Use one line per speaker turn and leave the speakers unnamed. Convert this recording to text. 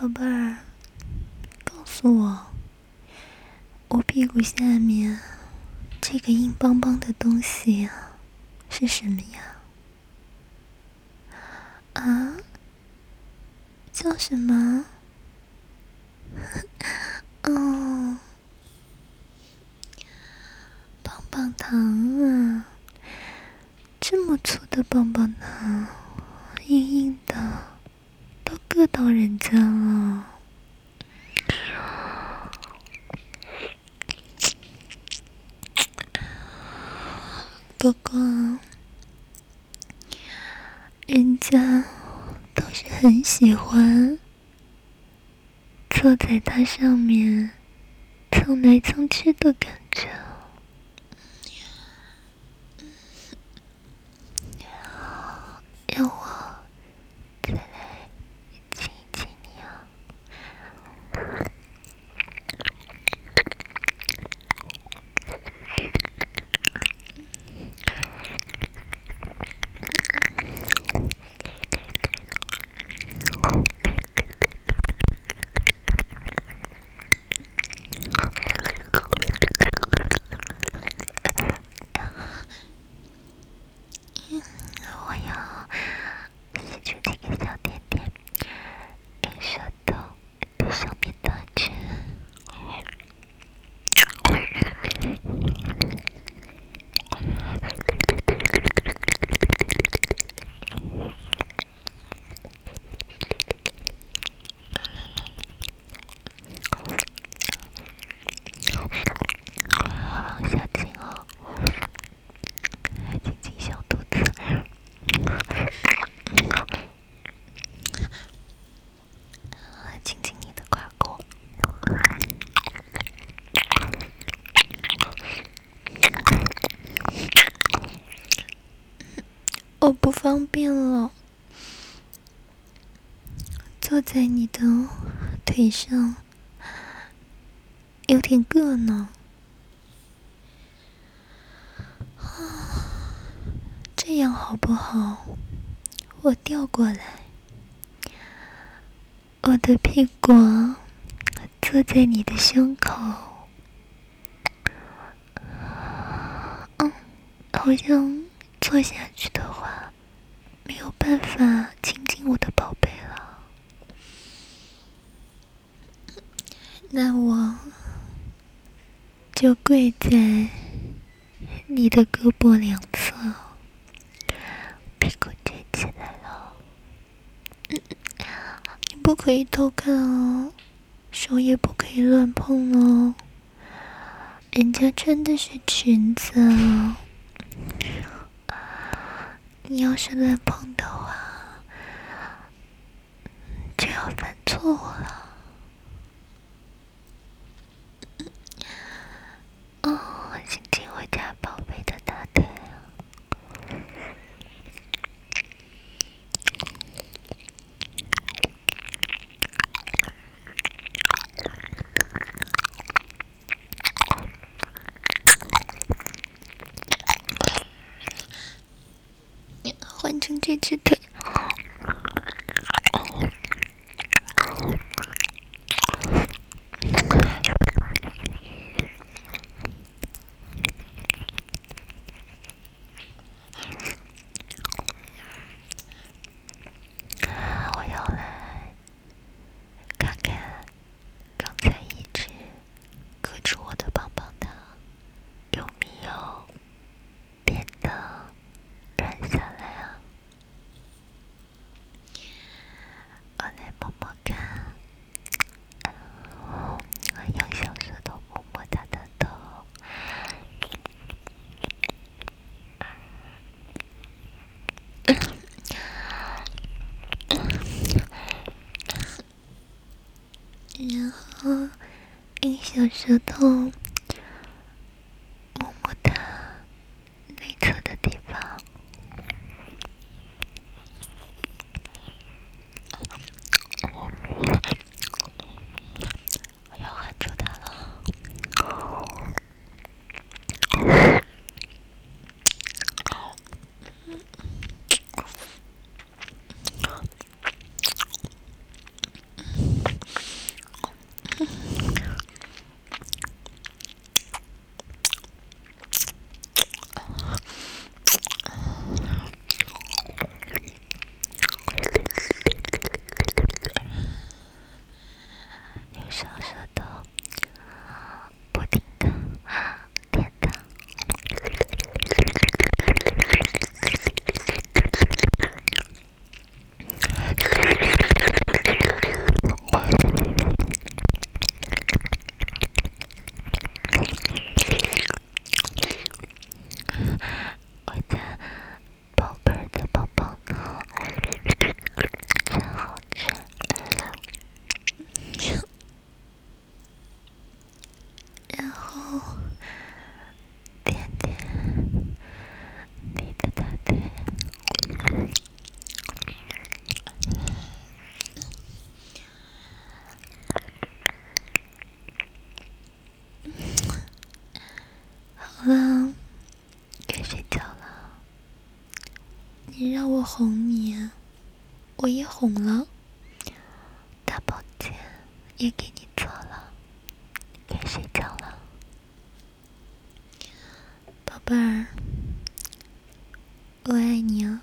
宝贝儿，告诉我，我屁股下面这个硬邦邦的东西，是什么呀？啊？叫什么？哦，棒棒糖啊！这么粗的棒棒糖，硬硬的，都硌到人家了。不过，人家倒是很喜欢坐在它上面蹭来蹭去的感觉。小青哦，亲亲小肚子。亲亲你的胯骨。我不方便了。坐在你的腿上。有点硌呢。这样好不好？我调过来，我的屁股坐在你的胸口。嗯，好像坐下去的话。没有办法亲近我的宝贝了，那我就跪在你的胳膊两侧，屁股撅起来了。嗯，你不可以偷看哦，手也不可以乱碰哦，人家穿的是裙子啊。你要是乱碰的话，就要犯错误了。哦，亲亲我家宝贝的大腿。换成这只腿。然后用小舌头摸摸它内侧的地方，我要含住它了。你让我哄你，我也哄了。大保健也给你做了，该睡觉了，宝贝儿，我爱你啊。